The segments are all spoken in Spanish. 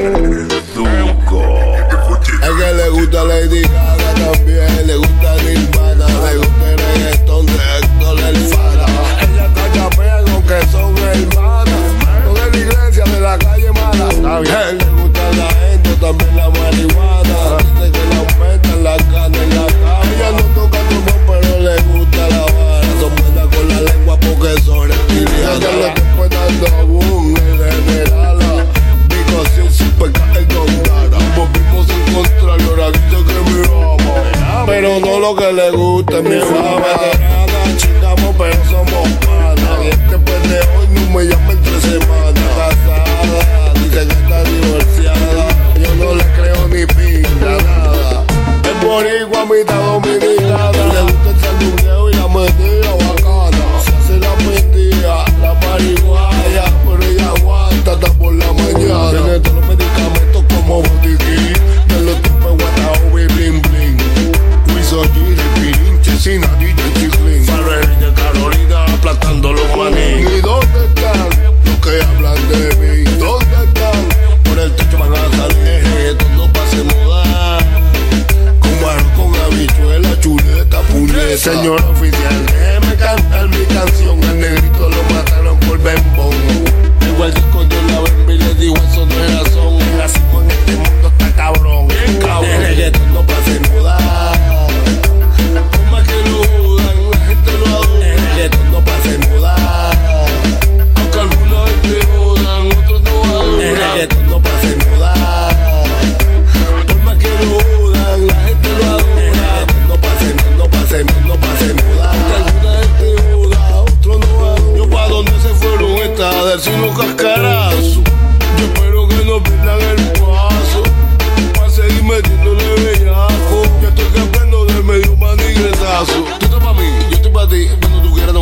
Es que le gusta Lady Gaga también, le gusta Nirvana, le gusta el reggaetón de Héctor el Fara. Ella calla con que son hermanas, no de la iglesia, de la calle mala. Está bien, le gusta la gente, también la marihuana. Dice que la aumentan la carne en la cama. Ella no toca rumbo, pero le gusta la vara. Son buenas con la lengua porque son reptilianas. Ella le está dando boom. todo lo que le gusta, mi fama. Chingamos, pero somos malas. Después de hoy no me llama entre semanas. Casada, dice que está divorciada. Yo no le creo ni pinta nada. Es por igual, mi ¿Y dónde están los que hablan de mí? ¿Dónde están? Por el techo van a salir, esto no pase moda. Con arroz, con habichuela, chuleta, puñeta. Señor oficial, déjeme cantar mi canción. Al negrito lo mataron por bembón. El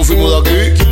fuimos de aquí.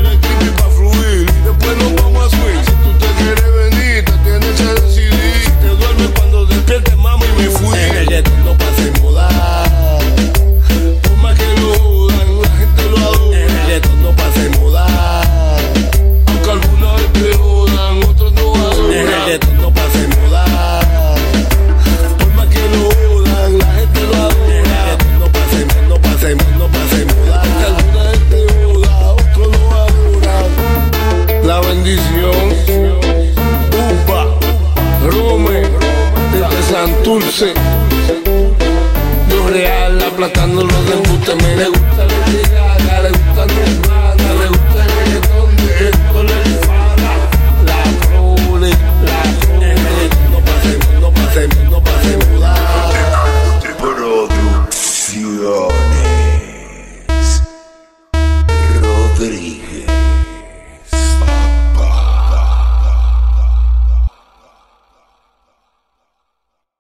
dulce. No real, aplastando los embustes. Me le gusta la le gusta la le gusta el reggaetón. Eh.